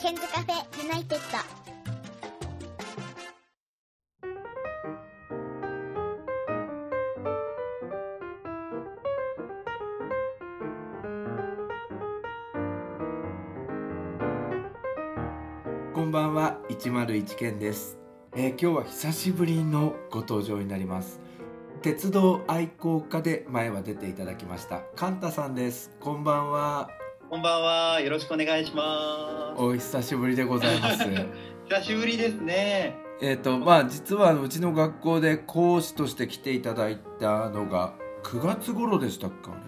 ケンズカフェユナイテッド。こんばんは101件です、えー今日は久しぶりのご登場になります。鉄道愛好家で前は出ていただきましたカンタさんです。こんばんは。こんばんは。よろしくお願いしまお久しぶりでございますす。久しぶりですね。えっとまあ実はうちの学校で講師として来ていただいたのが9月頃でしたっけあれ？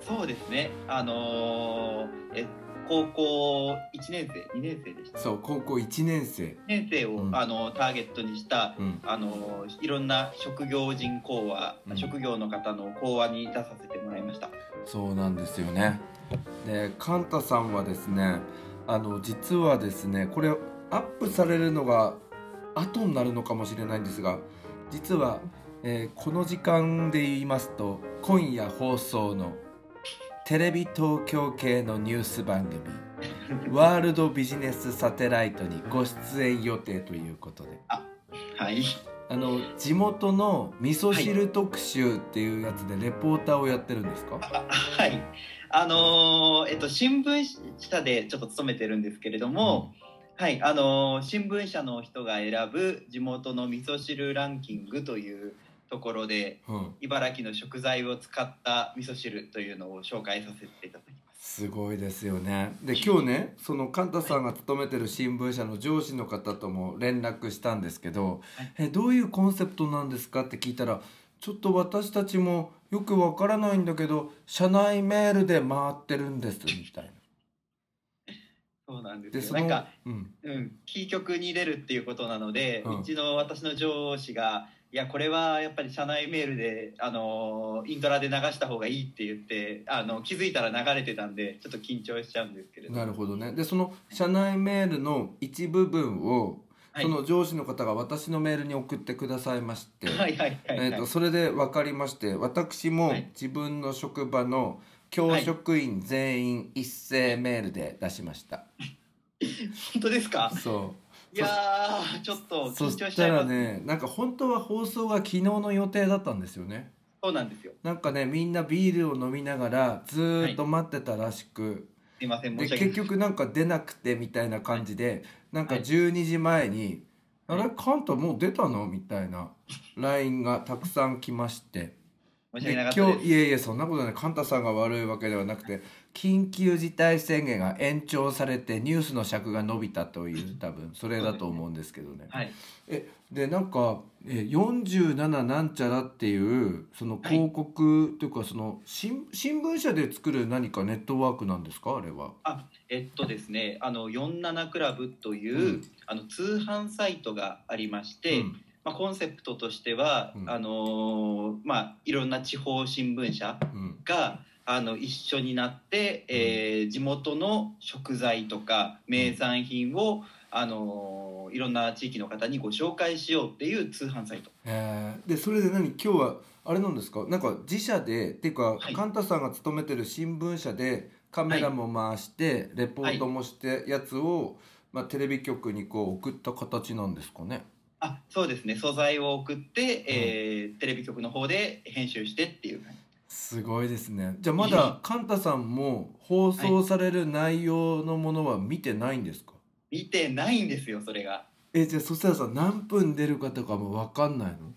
そうですね。あのーえ高校1年生、2年生でした。そう高校1年生1年生を、うんあのターゲットにした、うんあのーいろんな職業人講話、うん職業の方の講話に出させてもらいました。そうなんですよね。で、カンタさんはですね、あの実はですね、これアップされるのが後になるのかもしれないんですが、実は、えーこの時間で言いますと、今夜放送のテレビ東京系のニュース番組 ワールドビジネスサテライトにご出演予定ということで。はい。あの地元の味噌汁特集っていうやつでレポーターをやってるんですか、あはい。あのーえっと新聞社でちょっと勤めてるんですけれども。はい、あのー新聞社の人が選ぶ地元の味噌汁ランキングというところでうん茨城の食材を使った味噌汁というのを紹介させていただきます。すごいですよねで今日ねそのカンタさんが勤めてる新聞社の上司の方とも連絡したんですけどはい「えどういうコンセプトなんですか?」って聞いたら「ちょっと私たちもよくわからないんだけど社内メールで回ってるんです」みたいな。そうなんでですよ。なんか、うん、うん、キー局に出るっていうことなので、ううんちの私の上司が。いやこれはやっぱり社内メールで、あのーイントラで流した方がいいって言ってあの気づいたら流れてたんでちょっと緊張しちゃうんですけれどなるほどねでその社内メールの一部分をはいその上司の方が私のメールに送ってくださいまして、はいはいはい、はい。えー、とそれで分かりまして私もはい。自分の職場の教職員全員一斉メールで出しました、本当ですか？そいやーちょっとうそ緊張ししたらねなんか本当は放送が昨日の予定だったんですよね。そうなんですよ。なんかねみんなビールを飲みながらずーっと待ってたらしく、すいませんで申し訳ない。結局なんか出なくてみたいな感じで、なんかはい12時前に「はいあれカンタもう出たの?」みたいな LINE がたくさん来まして。今日いえいえそんなことないカンタさんが悪いわけではなくて緊急事態宣言が延長されてニュースの尺が伸びたという多分それだと思うんですけどね。はいえでなんかえ47なんちゃらっていうその広告というかその新新聞社で作る何かネットワークなんですか？あれは。えっとですねあの47クラブという、うん。あの通販サイトがありまして、うん。まあ、コンセプトとしては、うん。あのーまあいろんな地方新聞社うん。があの一緒になって、えー地元の食材とか名産品を、あのーいろんな地域の方にご紹介しようっていう通販サイト。えー。でそれで何？今日はあれなんですか？なんか自社でっていうか、はい。カンタさんが勤めてる新聞社でカメラも回して、レポートもしてやつを、まあ、テレビ局にこう送った形なんですかね。あそうですね。素材を送って、えーテレビ局の方で編集してっていうすごいですね。じゃあまだカンタさんも放送される内容のものは見てないんですか、見てないんですよそれが。えじゃあそしたらさ何分出るかとかも分かんないの？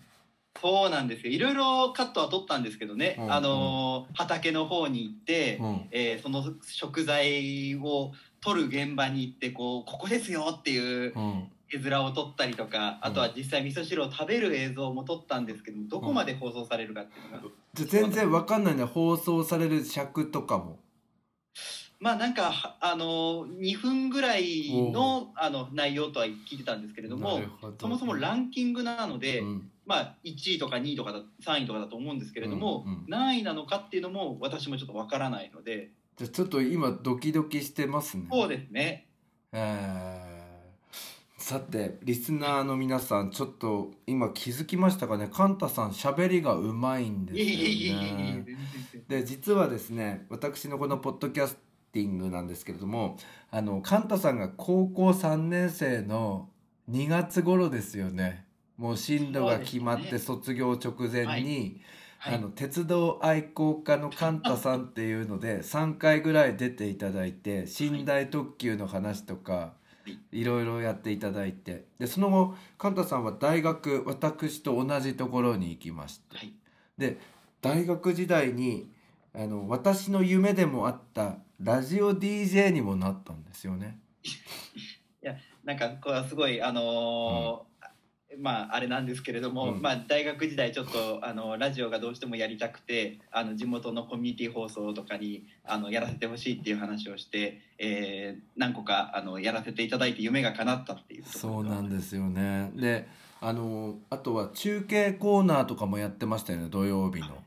そうなんですよ。いろいろカットは取ったんですけどね、うんあのー畑の方に行って、うん。えーその食材を取る現場に行ってこうここですよっていううん。絵面を撮ったりとか、あとは実際味噌汁を食べる映像も撮ったんですけどどこまで放送されるかっていうのが、じゃあ全然分かんないんだ放送される尺とかも。まあなんかはあのー2分ぐらいのあの内容とは聞いてたんですけれどもそもそもランキングなので、うんまあ、1位とか2位とかだ3位とかだと思うんですけれども、うんうん。何位なのかっていうのも私もちょっとわからないので。じゃあちょっと今ドキドキしてますね。そうですね。えー。さてリスナーの皆さんちょっと今気づきましたかね？カンタさん喋りがうまいんですよね。えで実はですね私のこのポッドキャスティングなんですけれどもあのカンタさんが高校3年生の2月頃ですよねもう進路が決まって卒業直前に、はい。あの鉄道愛好家のカンタさんっていうので3回ぐらい出ていただいて寝台特急の話とかいろいろやっていただいて。でその後カンタさんは大学私と同じところに行きまして。はい。で大学時代にあの私の夢でもあったラジオ DJ にもなったんですよね。なんかこうすごいあのーまああれなんですけれども、うんまあ大学時代ちょっとあのラジオがどうしてもやりたくてあの地元のコミュニティ放送とかにあのやらせてほしいっていう話をして、えー何個かあのやらせていただいて夢が叶ったっていうそうなんですよね。であのあとは中継コーナーとかもやってましたよね土曜日の。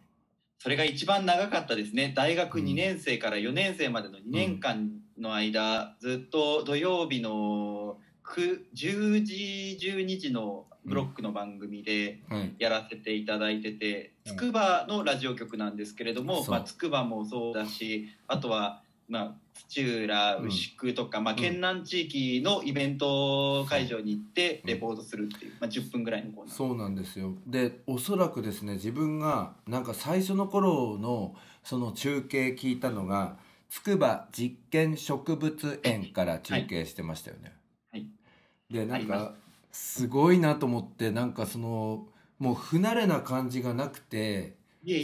それが一番長かったですね大学うん2年生から4年生までの2年間の間、ずっと土曜日の9 10時12時のブロックの番組ではいやらせていただいててうん。つくばのラジオ局なんですけれどもまあつくばもそうだしあとはまあ土浦うん。牛久とか、まあ、うん。県南地域のイベント会場に行ってう。んレポートするっていう、まあ、10分ぐらいのコーナーそうなんですよ。でおそらくですね自分がなんか最初の頃のその中継聞いたのが筑波実験植物園から中継してましたよね。はい。でなんかすごいなと思ってなんかそのもう不慣れな感じがなくて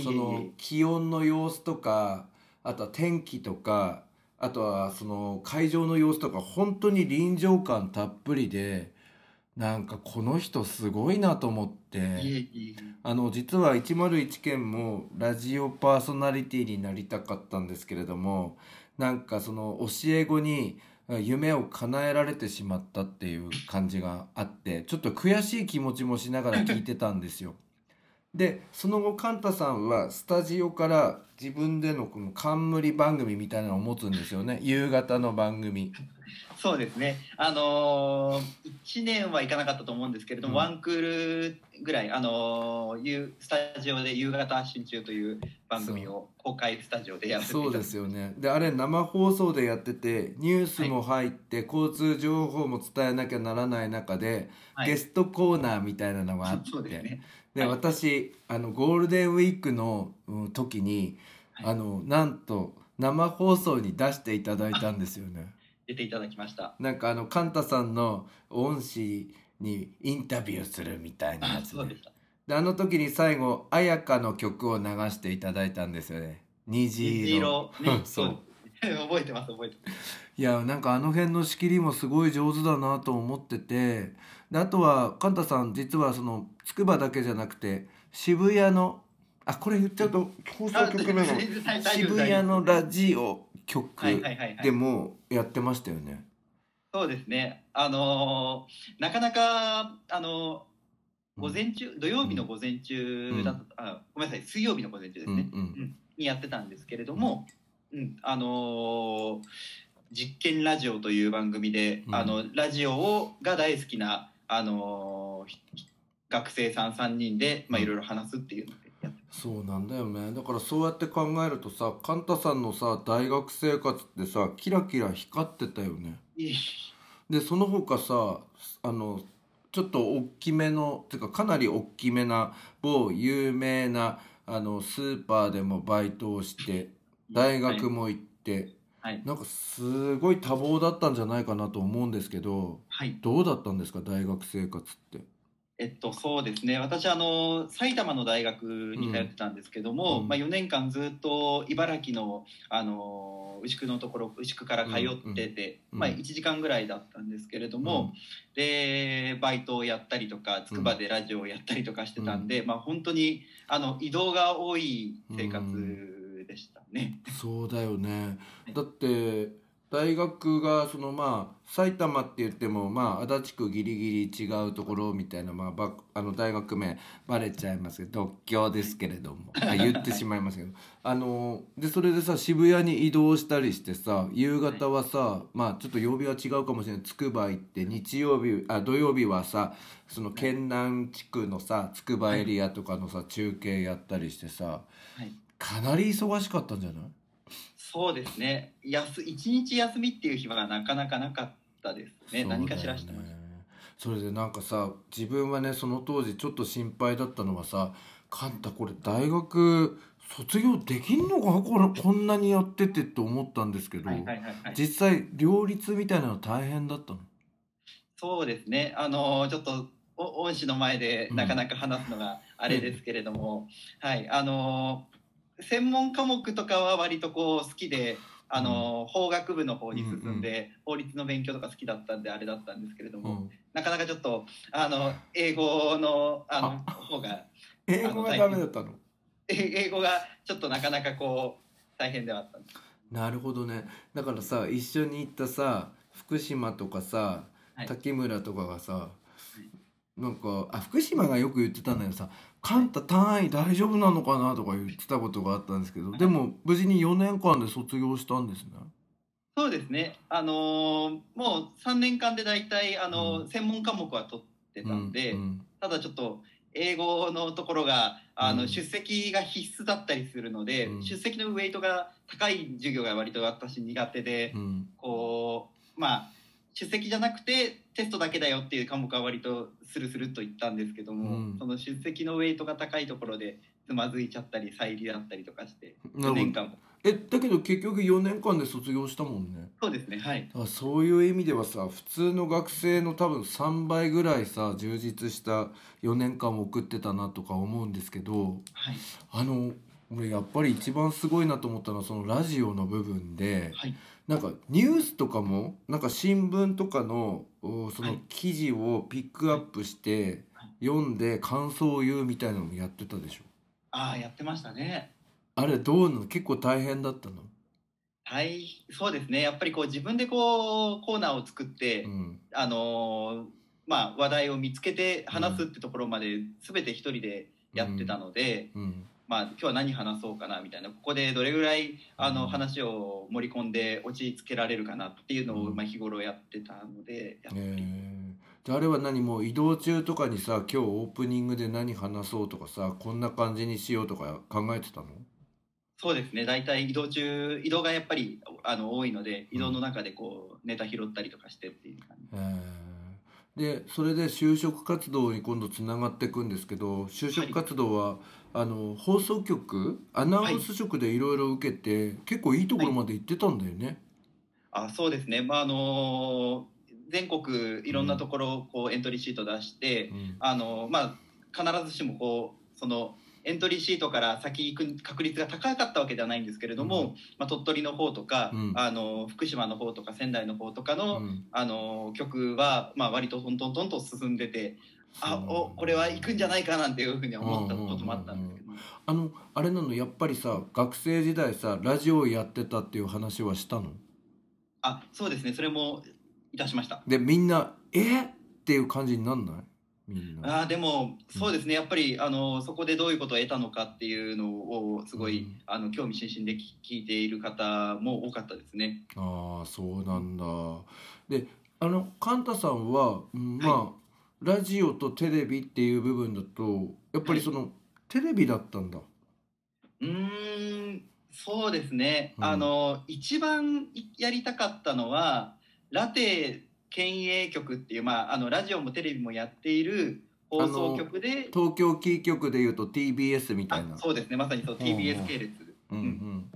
その気温の様子とかあとは天気とかあとはその会場の様子とか本当に臨場感たっぷりでなんかこの人すごいなと思ってあの実は101件もラジオパーソナリティになりたかったんですけれどもなんかその教え子に夢を叶えられてしまったっていう感じがあってちょっと悔しい気持ちもしながら聞いてたんですよ。でその後カンタさんはスタジオから自分でのこの冠番組みたいなのを持つんですよね。夕方の番組。そうですね。あのー、1年はいかなかったと思うんですけれども、うん。ワンクールぐらい、あのーゆスタジオで夕方発信中という番組を公開スタジオでやらせてそうですよね。であれ生放送でやっててニュースも入って、交通情報も伝えなきゃならない中で、はい。ゲストコーナーみたいなのがあって。そうですね。ではい。私あのゴールデンウィークのうん時に、はい。あのなんと生放送に出していただいたんですよね。出ていただきました。なんかあのカンタさんの恩師にインタビューするみたいなあやつでそうであの時に最後綾香の曲を流していただいたんですよね。虹虹色。色 ね、そう。覚えてます覚えてます。いやなんかあの辺の仕切りもすごい上手だなと思っててであとはカンタさん実はその筑波だけじゃなくて渋谷のあこれ言っちゃうと放送局名の渋谷のラジオ局で。もやってましたよね。そうですね。あのーなかなかあのー午前中、土曜日の午前中だと、あごめんなさい水曜日の午前中ですうんうね。んにやってたんですけれども、うん、あのー実験ラジオという番組で、うんあのラジオをが大好きなあの学生さん3人でいろいろ話すっていうのでやってそうなんだよね。だからそうやって考えるとさカンタさんのさ大学生活ってさキラキラ光ってたよね。いいでその他さあのちょっと大きめのてかかなり大きめな某有名なあのスーパーでもバイトをして大学も行って、はい、なんかすごい多忙だったんじゃないかなと思うんですけどはい、どうだったんですか？大学生活って。えっとそうですね。私あの埼玉の大学に通ってたんですけども、うんまあ、4年間ずっと茨城のあの牛久のところ牛久から通ってて、うんうんまあ、1時間ぐらいだったんですけれども、でバイトをやったりとか筑波でラジオをやったりとかしてたんで、まあ、本当にあの移動が多い生活ね。そうだよね。はい。だって大学がそのまあ埼玉って言ってもまあ足立区ギリギリ違うところみたいな、まあ、ばあの大学名バレちゃいますけど独協ですけれども。あ言ってしまいますけど。あのでそれでさ渋谷に移動したりしてさ夕方はさ、まあちょっと曜日は違うかもしれない。つくば行って日曜日あ土曜日はさその県南地区のさつくばエリアとかのさ中継やったりしてさ。はいかなり忙しかったんじゃない？そうですね。やす一日休みっていう日はなかなかなかったですね。そうだよ何かしらしてました。それでなんかさ自分はねその当時ちょっと心配だったのはさ「カンタこれ大学卒業できんのか？これこんなにやってて」って思ったんですけど、はいはいはいはい。実際両立みたいなの大変だったの？そうですね。あのちょっとお恩師の前でうんなかなか話すのがあれですけれども、はい。あの専門科目とかは割とこう好きであの、法学部の方に進んで、法律の勉強とか好きだったんであれだったんですけれども、うん。なかなかちょっとあの英語のあの方が英語がダメだったの？え英語がちょっとなかなかこう大変ではあったんです。なるほどね。だからさ一緒に行ったさ福島とかさはい。滝村とかがさ、なんかあ福島がよく言ってたんだけどさ「カンタ単位大丈夫なのかな?」とか言ってたことがあったんですけどでも無事に4年間で卒業したんですね。そうですね。あのーもう3年間で大体あのー、うん専門科目は取ってたんで、うんうんただちょっと英語のところがあの、うん出席が必須だったりするので、うん出席のウェイトが高い授業が割と私苦手で、うんこうまあ出席じゃなくてテストだけだよっていう科目は割とスルスルっと言ったんですけども、うん。その出席のウェイトが高いところでつまずいちゃったり再利だったりとかして4なるほど。年間も。えだけど結局4年間で卒業したもんね。そうですねはい。だそういう意味ではさ普通の学生の多分3倍ぐらいさ充実した4年間を送ってたなとか思うんですけどはい。あの俺やっぱり一番すごいなと思ったのはそのラジオの部分ではいなんかニュースとかもなんか新聞とかのおそのはい。記事をピックアップしてはい。読んで感想を言うみたいなのもやってたでしょ？ああやってましたね。あれどうなの？結構大変だったの？はいそうですね。やっぱりこう自分でこうコーナーを作って、うん。あのーまあ話題を見つけて話すってところまで全て一人でやってたので、うんまあ今日は何話そうかなみたいなここでどれぐらいあのうん話を盛り込んで落ち着けられるかなっていうのを、うん。まあ、日頃やってたのでやっえー、じゃああれは何もう移動中とかにさ今日オープニングで何話そうとかさこんな感じにしようとか考えてたの？そうですね。大体移動中移動がやっぱりあの多いので移動の中でこうネタ拾ったりとかしてっていう感じ。えー、でそれで就職活動に今度つながっていくんですけど就職活動は、あの放送局アナウンス職でいろいろ受けて、結構いいところまで行ってたんだよね。あそうですね。まああの全国いろんなところこうエントリーシート出して、うん。あのまあ必ずしもこうそのエントリーシートから先行く確率が高かったわけではないんですけれども、うん。まあ、鳥取の方とか、うん。あの福島の方とか仙台の方とかの,、うん。あの曲は、まあ、割とトントントンと進んでてあおこれは行くんじゃないかなんていうふうに思ったこともあったんですけど、あのあれなのやっぱりさ学生時代さラジオやってたっていう話はしたの？あそうですねそれもいたしました。でみんな「え？っ?」っていう感じになんない？みんな。あーでもそうですねやっぱりあのそこでどういうことを得たのかっていうのをすごい、うんあの興味津々で聞聞いている方も多かったですね。ああそうなんだ。であのカンタさんは、うんまあ、ラジオとテレビっていう部分だとやっぱりその、テレビだったんだ。うーんそうですね、うんあの一番やりたかったのはラテ県営局っていう、まあ、あのラジオもテレビもやっている放送局で東京キー局でいうと TBS みたいな。あそうですねまさにそう TBS 系列うんうん。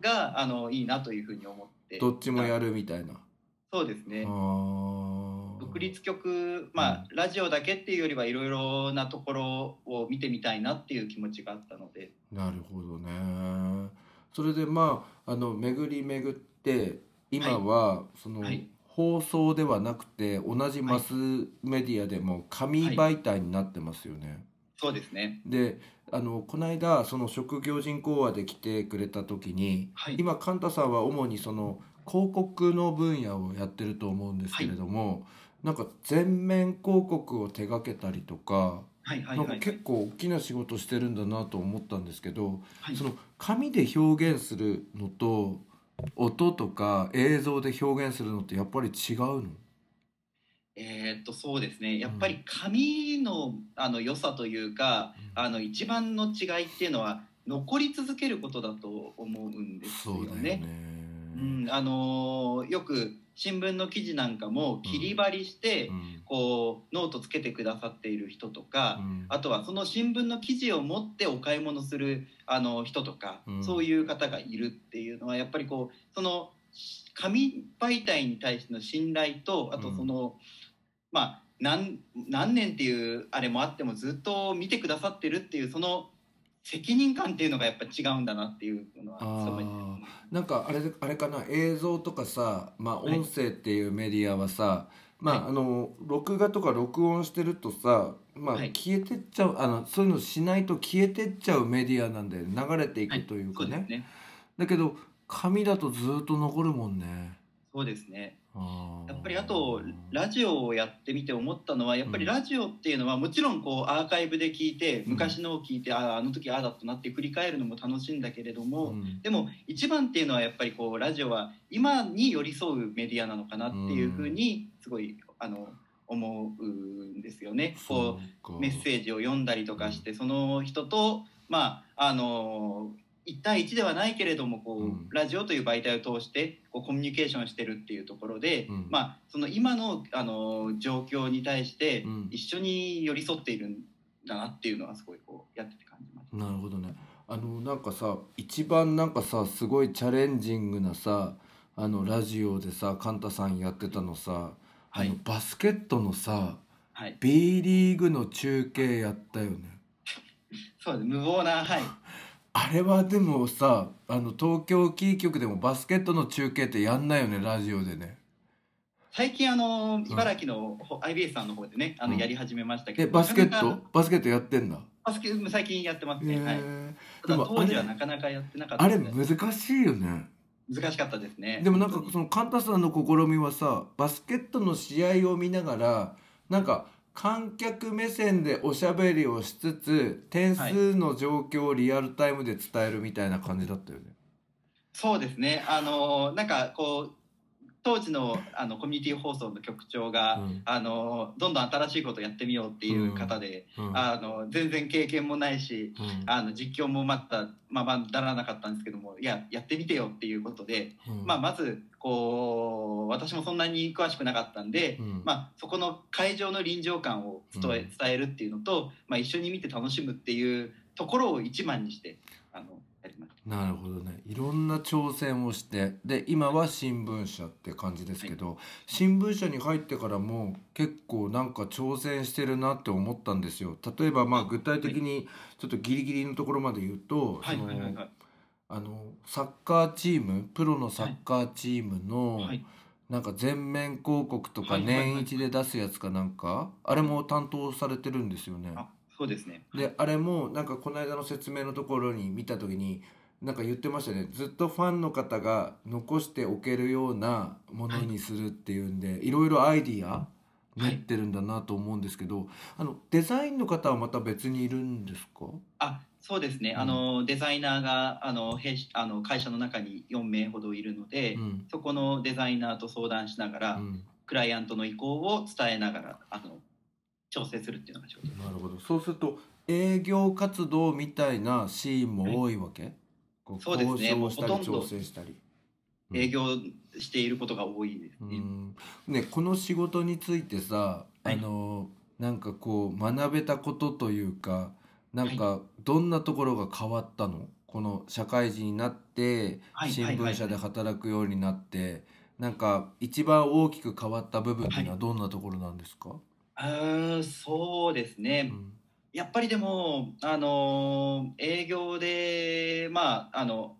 があのいいなというふうに思ってどっちもやるみたいな。そうですねああ。独立局まあ、ラジオだけっていうよりはいろいろなところを見てみたいなっていう気持ちがあったので。なるほどね。それでまああの巡り巡って今は、その、はい。放送ではなくて同じマスメディアでも紙媒体になってますよね。そうですね。であのこの間その職業人講話で来てくれた時にはい。今カンタさんは主にその広告の分野をやってると思うんですけれども、なんか全面広告を手掛けたりとか、はいはいはい。なんか結構大きな仕事してるんだなと思ったんですけど、はい。その紙で表現するのと音とか映像で表現するのってやっぱり違うの？えーっとそうですね。やっぱり紙のあの良さというか、あの一番の違いっていうのは残り続けることだと思うんですよそうだよね。ね。うん、あのーよく新聞の記事なんかも切り張りして、うん。こうノートつけてくださっている人とか、うん。あとはその新聞の記事を持ってお買い物するあの人とか、うん。そういう方がいるっていうのはやっぱりこうその紙媒体に対しての信頼とあとその、まあ何何年っていうあれもあってもずっと見てくださってるっていうその責任感っていうのがやっぱ違うんだなっていうのはあなんかあれあれかな？映像とかさ、まあ、はい。音声っていうメディアはさ、まあはい。あの録画とか録音してるとさ、まあ、はい。消えてっちゃうあのそういうのしないと消えてっちゃうメディアなんで流れていくというかね,、ね。だけど紙だとずっと残るもんね。そうですねやっぱりあとラジオをやってみて思ったのはやっぱりラジオっていうのはもちろんこうアーカイブで聞いてうん。昔のを聞いて、あああの時ああだったなって振り返るのも楽しいんだけれども、うん。でも一番っていうのはやっぱりこうラジオは今に寄り添うメディアなのかなっていうふうにすごいあの思うんですよね。こうメッセージを読んだりとかしてその人とまああの1対1ではないけれどもこう、うん。ラジオという媒体を通してこうコミュニケーションしてるっていうところで、うん。まあその今のあの状況に対してうん。一緒に寄り添っているんだなっていうのはすごいこうやってて感じました。なるほどね。あのなんかさ一番なんかさすごいチャレンジングなさあのラジオでさカンタさんやってたのさ、はい。あのバスケットのさはい、B リーグの中継やったよね。そうです。無謀なはいあれはでもさあの東京キー局でもバスケットの中継ってやんないよねラジオでね。最近あの茨城のほ IBS さんの方でねあのうん。やり始めましたけど、えバスケット？バスケットやってんだ？バスケ最近やってますね、はい、でも当時はなかなかやってなかったあれ難しいよね。難しかったですね。でもなんかそのカンタさんの試みはさバスケットの試合を見ながらなんか観客目線でおしゃべりをしつつ点数の状況をリアルタイムで伝えるみたいな感じだったよね。そうですねあのなんかこう当時のあのコミュニティ放送の局長が、うん。あのどんどん新しいことやってみようっていう方で、うん。あの全然経験もないしうん。あの実況もまたままならなかったんですけどもいややってみてよっていうことで、うん。まあ、まずこう私もそんなに詳しくなかったんで、うん。まあ、そこの会場の臨場感を伝え,、るっていうのと、まあ、一緒に見て楽しむっていうところを一番にして。なるほどね。いろんな挑戦をしてで今は新聞社って感じですけど、新聞社に入ってからも結構なんか挑戦してるなって思ったんですよ。例えばまあ具体的にちょっとギリギリのところまで言うと、はいそのはいはいはい。あのサッカーチームプロのサッカーチームの、はい。なんか全面広告とかはいはいはい。年一で出すやつかなんかあれも担当されてるんですよね。あそうですね。であれもなんかこの間の説明のところに見た時になんか言ってましたね。ずっとファンの方が残しておけるようなものにするっていうんで、い、ろいろアイディア練ってるんだなと思うんですけど、あのデザインの方はまた別にいるんですか？あそうですね、うん。あのデザイナーがあの弊社あの会社の中に4名ほどいるので、うん。そこのデザイナーと相談しながら、うん。クライアントの意向を伝えながらあの調整するっていうのが仕事です。なるほど。そうすると営業活動みたいなシーンも多いわけ、こそうですね。もうほとんど調整したり。うん。営業していることが多いですね。うん。ねこの仕事についてさ、はい。あのなんかこう学べたことというかなんかどんなところが変わったの？この社会人になってはい新聞社で働くようになってなんか一番大きく変わった部分っていうのはどんなところなんですか、あーそうですね、うんやっぱりでも、あの営業で、まあ、あの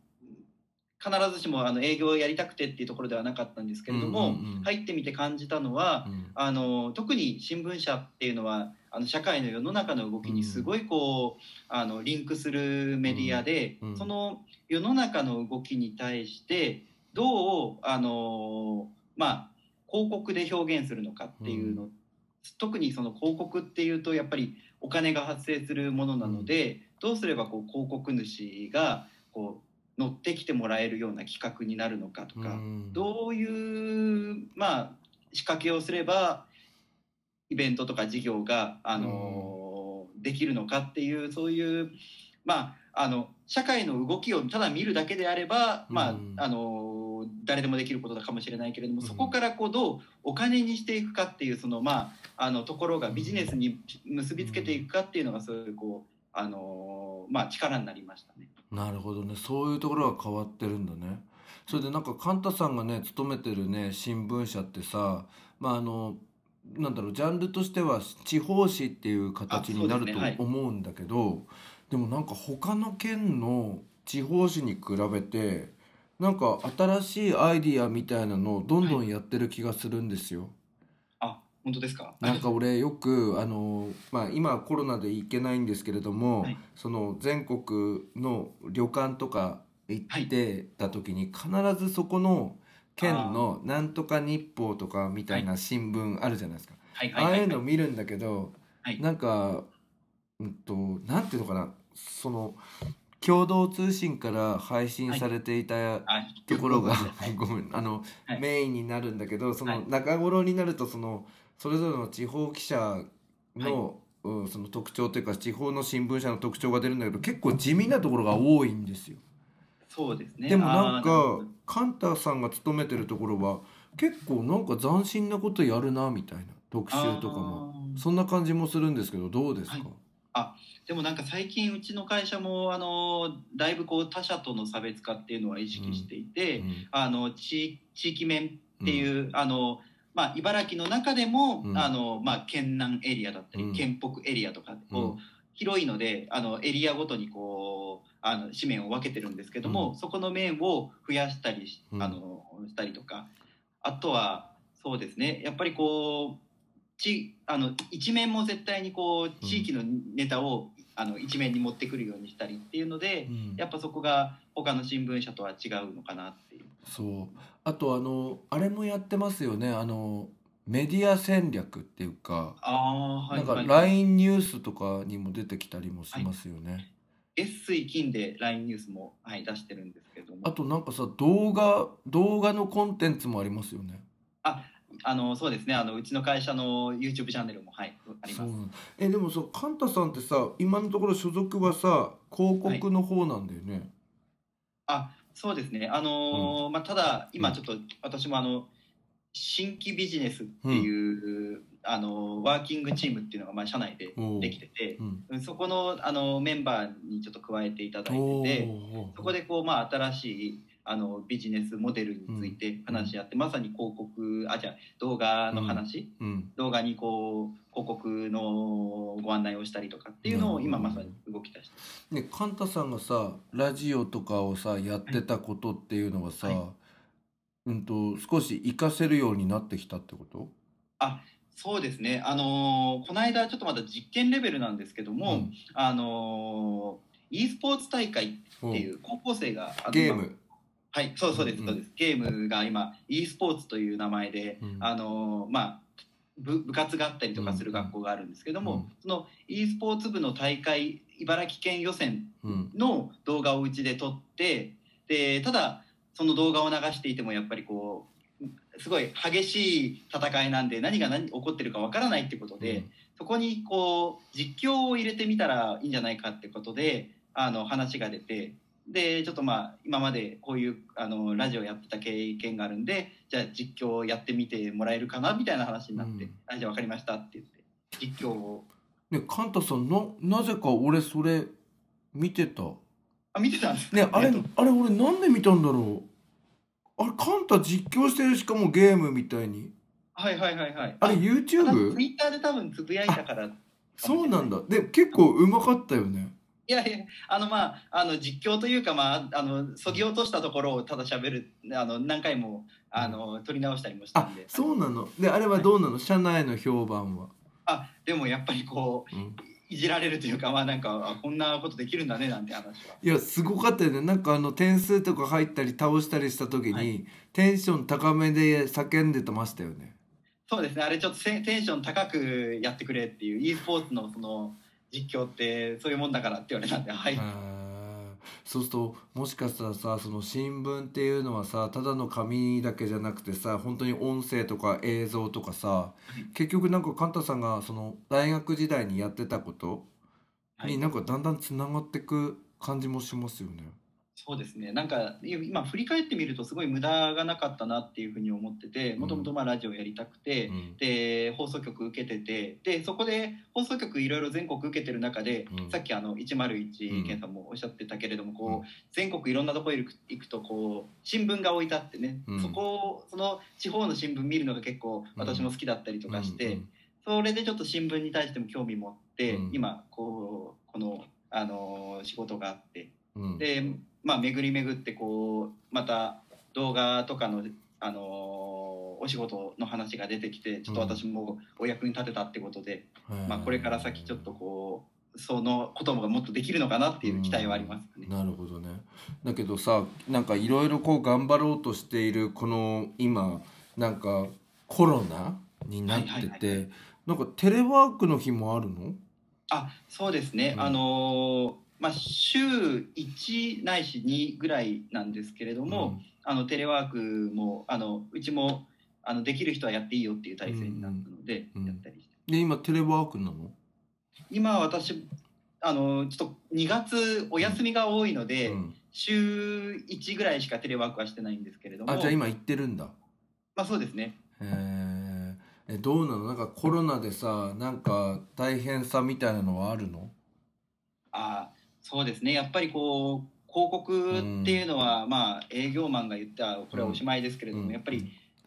必ずしもあの営業をやりたくてっていうところではなかったんですけれども、うんうんうん。入ってみて感じたのは、うん。あの特に新聞社っていうのはあの社会の世の中の動きにすごいこう、あのリンクするメディアで、うんうんその世の中の動きに対してどうあの、まあ、広告で表現するのかっていうの、特にその広告っていうとやっぱりお金が発生するものなので、どうすればこう広告主がこう乗ってきてもらえるような企画になるのかとか。うんどういう、まあ、仕掛けをすればイベントとか事業が、あのできるのかっていうそういう、まあ、あの社会の動きをただ見るだけであれば、まあうん誰でもできることだかもしれないけれども、うん。そこからこうどうお金にしていくかっていうそのまああのところがビジネスに結びつけていくかっていうのがそういうこうあのまあ力になりましたね。なるほどね。そういうところが変わってるんだね。それでなんかカンタさんがね勤めてるね新聞社ってさまああのなんだろうジャンルとしては地方紙っていう形になると思うんだけどでもなんか他の県の地方紙に比べてなんか新しいアイディアみたいなのをどんどんやってる気がするんですよ。あ本当ですか？なんか俺よくあの、まあ、今はコロナで行けないんですけれども、はい。その全国の旅館とか行ってた時に必ずそこの県のなんとか日報とかみたいな新聞あるじゃないですか、はいはいうああの見るんだけど、はい。なんか、うんと、なんていうのかな。その共同通信から配信されていた、あところが、はい。ごめんあの、はい。メインになるんだけどそはい。の中頃になるとそのそれぞれの地方記者の,、うん、その特徴というか地方の新聞社の特徴が出るんだけど結構地味なところが多いんですよ。そうですね。でもなんかカンタさんが勤めてるところは結構なんか斬新なことやるなみたいな特集とかも。そんな感じもするんですけどどうですか、はいでもなんか最近うちの会社もあのだいぶこう他社との差別化っていうのは意識していて、うんあの地地域面っていう、あのまあ、茨城の中でも、うん。あのまあ、県南エリアだったり、うん。県北エリアとかこう、うん。広いのであのエリアごとにこうあの紙面を分けてるんですけども、うん。そこの面を増やしたりし,、うん。あのしたりとか。あとはそうですね。やっぱりこうちあの一面も絶対にこう地域のネタを、あの一面に持ってくるようにしたりっていうので、うん。やっぱそこが他の新聞社とは違うのかなっていう。そう。あとあのあれもやってますよね。あのメディア戦略っていうか、ああ、はい、なんかはい。LINE ニュースとかにも出てきたりもしますよね、月水金で LINE ニュースも、はい、出してるんですけども。あとなんかさ動画動画のコンテンツもありますよね。あの、そうですね。あの、うちの会社の YouTube チャンネルも、はい、あります。えでもさカンタさんってさ今のところ所属はさ広告の方なんだよね、あ、そうですね。あのーまあ、ただ、今ちょっと、私もあの。新規ビジネスっていう、あのワーキングチームっていうのがまあ社内でできててう、んそこのあのメンバーにちょっと加えていただいおてて、ーそこでこうまあ新しいあのビジネスモデルについて話し合って、まさに広告あじゃあ動画の話、うん。動画にこう広告のご案内をしたりとかっていうのを今まさに動き出してねカンタさんがさラジオとかをさやってたことっていうのはさ、はい。うんと少し活かせるようになってきたってこと？そうですね。あのーこの間ちょっとまだ実験レベルなんですけども、うん。あのー e スポーツ大会っていう高校生がゲーム、はいそうそうです、うんそうです。ゲームが今 e スポーツという名前で、うん。あのーまあ部部活があったりとかする学校があるんですけども、うん。その e スポーツ部の大会茨城県予選うんの動画をうちで撮ってでただその動画を流していてもやっぱりこうすごい激しい戦いなんで何が何起こってるかわからないってことで、そこにこう実況を入れてみたらいいんじゃないかってことであの話が出てでちょっとまあ今までこういうあのラジオやってた経験があるんでじゃあ実況をやってみてもらえるかなみたいな話になって「うん。あじゃあ分かりました」って言って実況を。ねカンタさんななぜか俺それ見てた？あ見てたんですねあれあれ俺なんで見たんだろう？あれカンタ実況してるしかもゲームみたいに。はいはいはいはい。あれツ YouTube? イッターで多分つぶやいたからそうなんだ。で結構うまかったよねいやいやあのまああの実況というかまああのそぎ落としたところをただ喋るあの何回もあの撮り直したりもしたあんで。そうなの？であれはどうなの？社内の評判は、あでもやっぱりこううん。いじられるというかまあなんかあこんなことできるんだねなんて話は。いやすごかったよね。なんかあの点数とか入ったり倒したりした時に、はい。テンション高めで叫んでましたよね。そうですね。あれちょっとせテンション高くやってくれっていう e スポーツのその実況ってそういうもんだからって言われたんではい、そうするともしかしたらさその新聞っていうのはさただの紙だけじゃなくてさ本当に音声とか映像とかさ結局なんかカンタさんがその大学時代にやってたことはい。になんかだんだんつながってく感じもしますよね。そうですね。なんか今振り返ってみるとすごい無駄がなかったなっていうふうに思っててもともとまあラジオやりたくて、うん。で放送局受けててでそこで放送局いろいろ全国受けてる中で、うん。さっきあのうん101健さんもおっしゃってたけれどもこう、うん。全国いろんなところ行くとこう新聞が置いてあってね、うん。そこをその地方の新聞見るのが結構私も好きだったりとかして、うんそれでちょっと新聞に対しても興味持って、うん。今こうこの、あの仕事があって。うん。で、まあ、巡り巡ってこうまた動画とかの、あのーお仕事の話が出てきてちょっと私もお役に立てたってことで、まあ、これから先ちょっとこうそのことがもっとできるのかなっていう期待はありますね。なるほどね。だけどさなんかいろいろこう頑張ろうとしているこの今なんかコロナになってて、なんかテレワークの日もあるの？あそうですね、うん。あのーまあ、週1ないし2ぐらいなんですけれども、あのテレワークもあのうちもあのできる人はやっていいよっていう体制になったので、うん。やったりして。で今テレワークなの？今私あのちょっと2月お休みが多いので、うん。週1ぐらいしかテレワークはしてないんですけれども。あじゃあ今行ってるんだ。まあそうですね。へー。えどうなの？なんかコロナでさなんか大変さみたいなのはあるの？あそうですね。やっぱりこう広告っていうのは、まあ営業マンが言ったらこれはおしまいですけれども、うん。やっぱり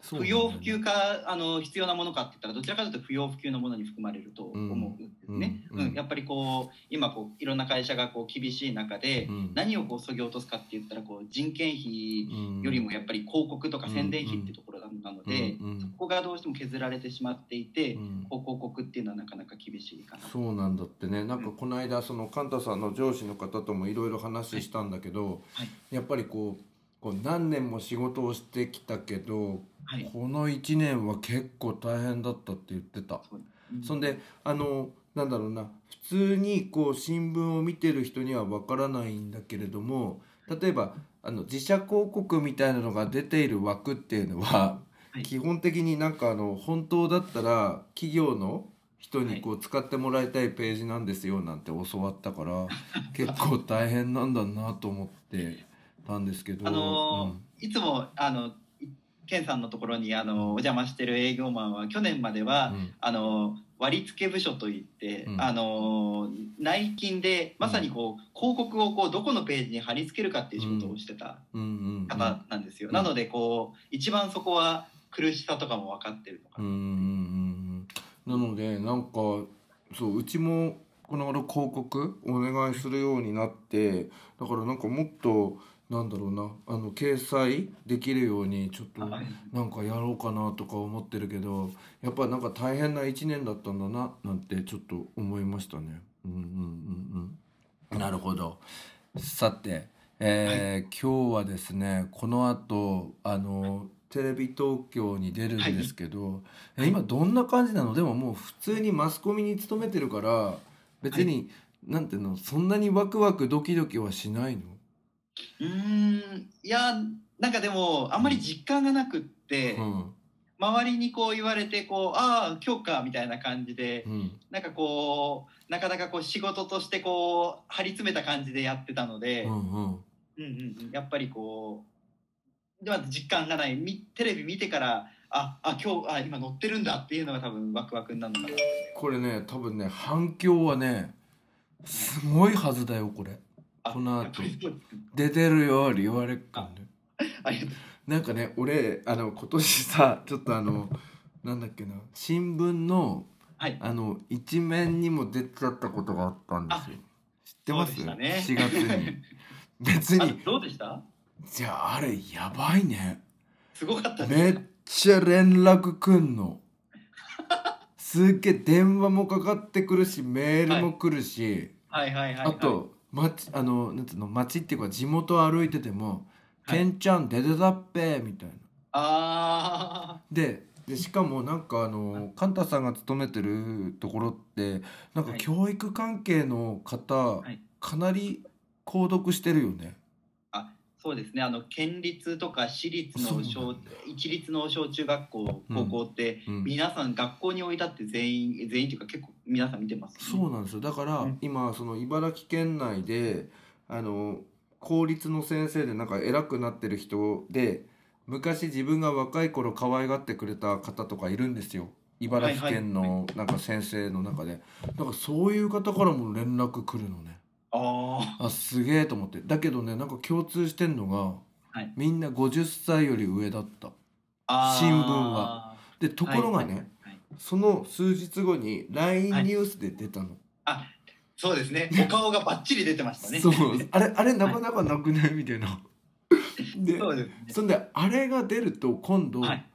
不要不急かあの必要なものかって言ったらどちらかというと不要不急のものに含まれると思うんですね。うん。うん。うん。やっぱりこう今こういろんな会社がこう厳しい中で、うん。何をこう削ぎ落とすかって言ったらこう人件費うんよりもやっぱり広告とか宣伝費ってところなので、うん。うん。そこがどうしても削られてしまっていて、うん。広告っていうのはなかなか厳しいかな。そうなんだってね。なんかこの間そのカンタさんの上司の方ともいろいろ話したんだけど、はい。やっぱりこうこう何年も仕事をしてきたけど、はい。この1年は結構大変だったって言ってた。そう。そんであのなんだろうな。普通にこう新聞を見てる人にはわからないんだけれども例えばあの自社広告みたいなのが出ている枠っていうのは、はい。基本的になんかあの本当だったら企業の人にこう使ってもらいたいページなんですよなんて教わったから結構大変なんだなと思ってたんですけど。あのーいつもあのいケンさんのところにあのお邪魔してる営業マンは去年までは、うん。あの割付部署といって、うん。あの内勤でまさにこう、広告をこうどこのページに貼り付けるかっていう仕事をしてたうん。うんうん方なんですよ、うん。なのでこう一番そこは苦しさとかも分かってるのかうんうんうんうん。なのでなんかそううちもこの頃広告お願いするようになってだからなんかもっとなんだろうな。あの掲載できるようにちょっとな、んかやろうかなとか思ってるけどやっぱなんか大変な1年だったんだななんてちょっと思いましたね。うんうんうんうん、なるほど。さて、えー今日はですねこの後あのテレビ東京に出るんですけど、え今どんな感じなの？でももう普通にマスコミに勤めてるから別に、なんていうのそんなにワクワクドキドキはしないの？うん。いやなんかでもあんまり実感がなくって、うん周りにこう言われてこうああ今日かみたいな感じでうんなんかこうなかなかこう仕事としてこう張り詰めた感じでやってたので、うんうんうん。うん、やっぱりこうまず実感がない。みテレビ見てからああ今日あ今乗ってるんだっていうのが多分ワクワクになるのかなこれね多分ね反響はねすごいはずだよこれ。この後。出てるよって言われっかんね。ありがとうなんかね俺あの今年さちょっとあのなんだっけな新聞のはい。あの一面にも出ちゃったことがあったんですよ。知ってます？ね。4月に。別あにどうでした？じゃああれやばいね。すごかっためっちゃ連絡くんの。すっげえ電話もかかってくるしメールも来るし、はい。はいはい、はい、あと町あのなんつうの町っていうか地元歩いてても「はい。ケンちゃん出てたっぺ」みたいな。あででしかもなんかあのカンタさんが勤めてるところってなんかはい。教育関係の方、はい。かなり購読してるよね。あそうですね。あの県立とか私立のそう小なん一律の小中学校うん。高校って、うん。皆さん学校に置いたって全員全員というか結構皆さん見てます、ね、そうなんですよ。だから、うん。今その茨城県内であの公立の先生でなんか偉くなってる人で昔自分が若い頃可愛がってくれた方とかいるんですよ。茨城県のなんか先生の中で、なんかそういう方からも連絡来るのね。ああすげえと思って。だけどねなんか共通してんのが、はい。みんな50歳より上だった。新聞は。でところがね、はいはいはいその数日後に LINE ニはい。ュースで出たの、そうですね。お顔がバッチリ出てましたね。そう。あれあれなかなかなくない？みたいな。でそうですね。そんであれが出ると今度、はい。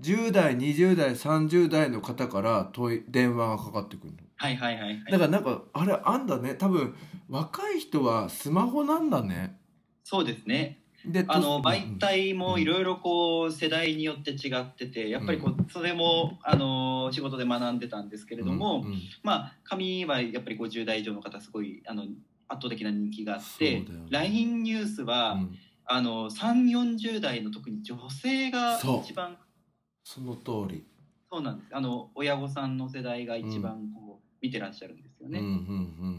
10代20代30代の方から問い電話がかかってくるの。はいはいはいはい。だからなんかあれあんだね。多分若い人はスマホなんだね。そうですねであのと媒体もいろいろこう世代によって違っててやっぱりこうそれもあの仕事で学んでたんですけれども、まあ紙はやっぱり50代以上の方すごいあの圧倒的な人気があって、LINE ニュースは、うん。あの3 4 0代の特に女性が一番その通り、そうなんです。あの親御さんの世代が一番こう、見てらっしゃるんですよね。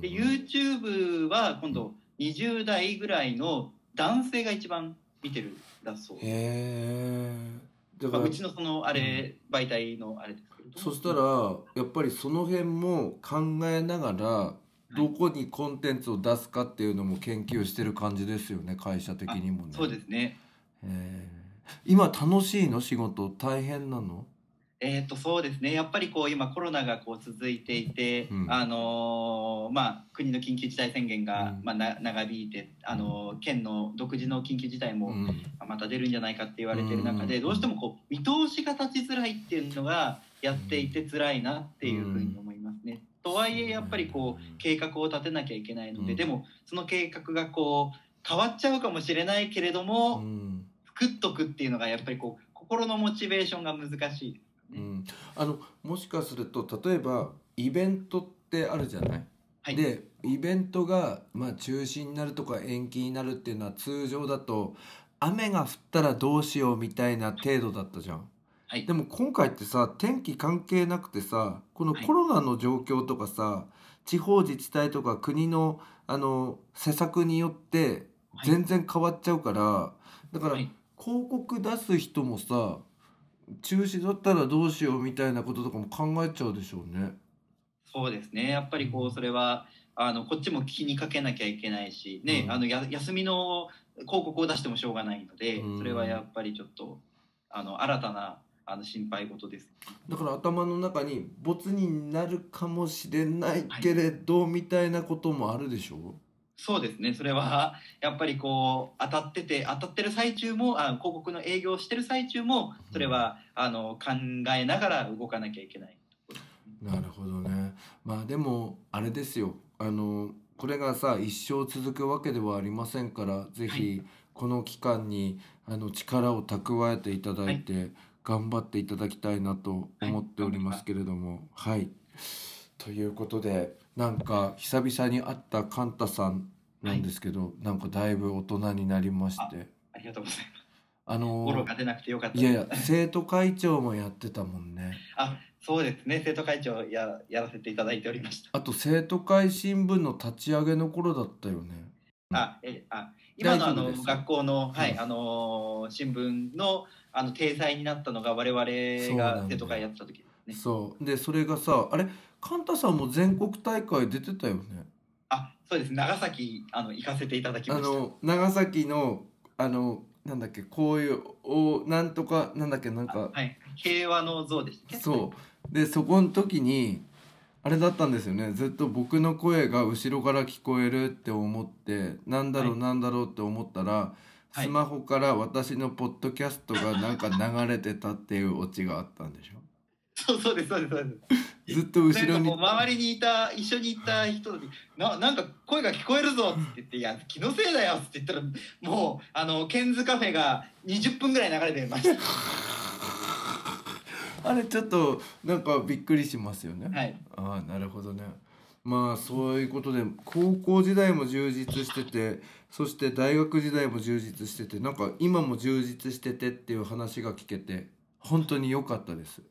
で YouTube は今度20代ぐらいの男性が一番見てるだそう。へえだからまあ、うちのそのあれ、媒体のあれですけれども。そしたらやっぱりその辺も考えながらどこにコンテンツを出すかっていうのも研究してる感じですよね会社的にもね。そうですね。今楽しいの？仕事？大変なの？えー、とそうですね。やっぱりこう今コロナがこう続いていて、うん。あのーまあ、国の緊急事態宣言が、うん。まあ、な長引いて、あのー県の独自の緊急事態もうん。また出るんじゃないかって言われてる中で、うん。どうしてもこう見通しが立ちづらいっていうのがやっていて辛いなっていうふうに思いますね。とはいえやっぱりこう計画を立てなきゃいけないので、うん。でもその計画がこう変わっちゃうかもしれないけれども、うん。作っとくっていうのがやっぱりこう心のモチベーションが難しいね。うん、あのもしかすると例えばイベントってあるじゃない、はい、でイベントが、まあ、中止になるとか延期になるっていうのは通常だと雨が降ったらどうしようみたいな程度だったじゃん。はい。でも今回ってさ天気関係なくてさこのはい。コロナの状況とかさ、地方自治体とか国のあの施策によってはい。全然変わっちゃうから、だからはい。広告出す人もさ中止だったらどうしようみたいなこととかも考えちゃうでしょうね。そうですね。やっぱりこうそれはあのこっちも気にかけなきゃいけないし、ねうん。あのや休みの広告を出してもしょうがないので、うん。それはやっぱりちょっとあの新たなあの心配事です。だから頭の中に没になるかもしれないけれど、みたいなこともあるでしょそうですね。それは やっぱりこう当たってて当たってる最中もあ広告の営業をしてる最中もそれは、あの考えながら動かなきゃいけない。なるほどね。まあでもあれですよ。あのこれがさ一生続くわけではありませんからぜひこの期間にあの力を蓄えていただいて、頑張っていただきたいなと思っておりますけれども。はい、ということでなんか久々に会ったカンタさんなんですけど、なんかだいぶ大人になりまして。ありがとうございます。あのボロが出なくてよかったいやいや生徒会長もやってたもんね。あそうですね。生徒会長ややらせていただいておりました。あと生徒会新聞の立ち上げの頃だったよね。あえあ今のあの学校の、はいうんあの新聞のあの体裁になったのが我々が生徒会やってた時ですね。そう。でそれがさあれ？カンタさんも全国大会出てたよね。あそうです。長崎あの行かせていただきました。あの長崎のあのなんだっけこういうおなんとかなんだっけなんか。はい。平和の像でしたっけ？そう。でそこの時にあれだったんですよね。ずっと僕の声が後ろから聞こえるって思ってなんだろうはい。なんだろうって思ったら、はい。スマホから私のポッドキャストがなんか流れてたっていうオチがあったんでしょ？そうそうですそうですそうです。ずっと後ろに。周りにいた一緒にいた人にななんか声が聞こえるぞって言って「いや気のせいだよ」って言ったらもうあのケンズカフェが20分ぐらい流れてました。あれちょっとなんかびっくりしますよね、はい。ああなるほどね。まあそういうことで高校時代も充実しててそして大学時代も充実しててなんか今も充実しててっていう話が聞けて本当に良かったです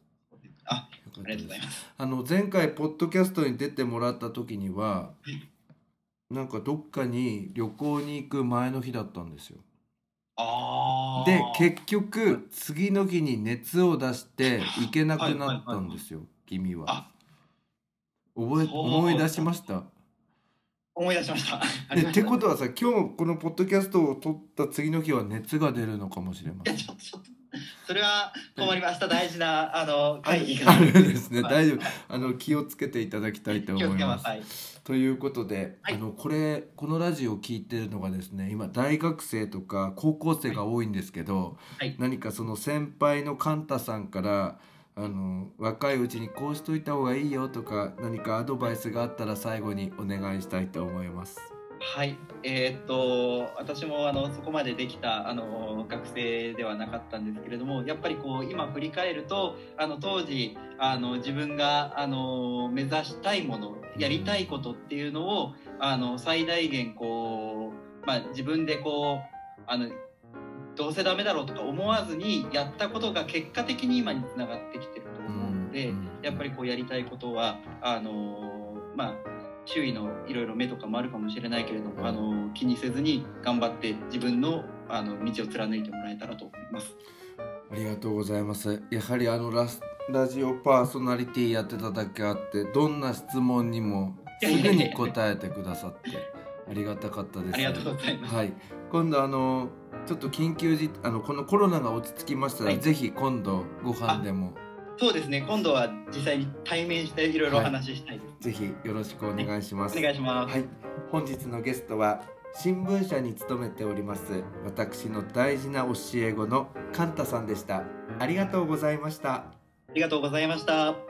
あありがとうございます。あの前回ポッドキャストに出てもらった時にはなんかどっかに旅行に行く前の日だったんですよ。で結局次の日に熱を出して行けなくなったんですよ君は。あ。覚え思い出しました？思い出しました。でってことはさ今日このポッドキャストを撮った次の日は熱が出るのかもしれませんそれは困りました。大事なあのあ会議があるんですね。はい。大丈夫。あの気をつけていただきたいと思います。けます。はい。ということで、はい。あのこれこのラジオを聞いてるのがですね今大学生とか高校生が多いんですけど、はい。何かその先輩のカンタさんからあの若いうちにこうしといた方がいいよとか何かアドバイスがあったら最後にお願いしたいと思います。はい、えーっと私もあのそこまでできたあの学生ではなかったんですけれどもやっぱりこう今振り返るとあの当時あの自分があの目指したいものやりたいことっていうのをあの最大限こう、まあ、自分でこうあのどうせダメだろうとか思わずにやったことが結果的に今につながってきてると思うので。うんやっぱりこうやりたいことはあのーまあ周囲のいろいろ目とかもあるかもしれないけれども、あのー気にせずに頑張って自分のあの道を貫いてもらえたらと思います。ありがとうございます。やはりあのラスラジオパーソナリティやってただけあってどんな質問にもすぐに答えてくださって ありがたかったです。ありがとうございます。はい、今度あのちょっと緊急時あのこのコロナが落ち着きましたら、はいぜひ今度ご飯でもそうですね。今度は実際に対面していろいろお話ししたいです。ぜひよろしくお願いします。お願いします。はい、本日のゲストは新聞社に勤めております私の大事な教え子のカンタさんでした。ありがとうございました。ありがとうございました。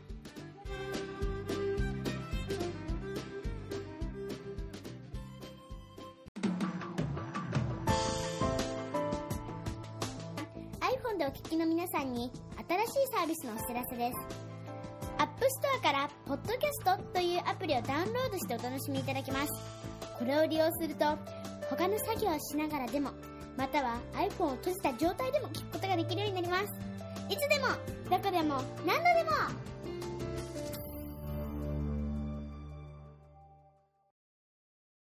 新しいサービスのお知らせです。App Store から Podcast というアプリをダウンロードしてお楽しみいただけます。これを利用すると他の作業をしながらでもまたは iPhone を閉じた状態でも聞くことができるようになります。いつでもどこでも何度でも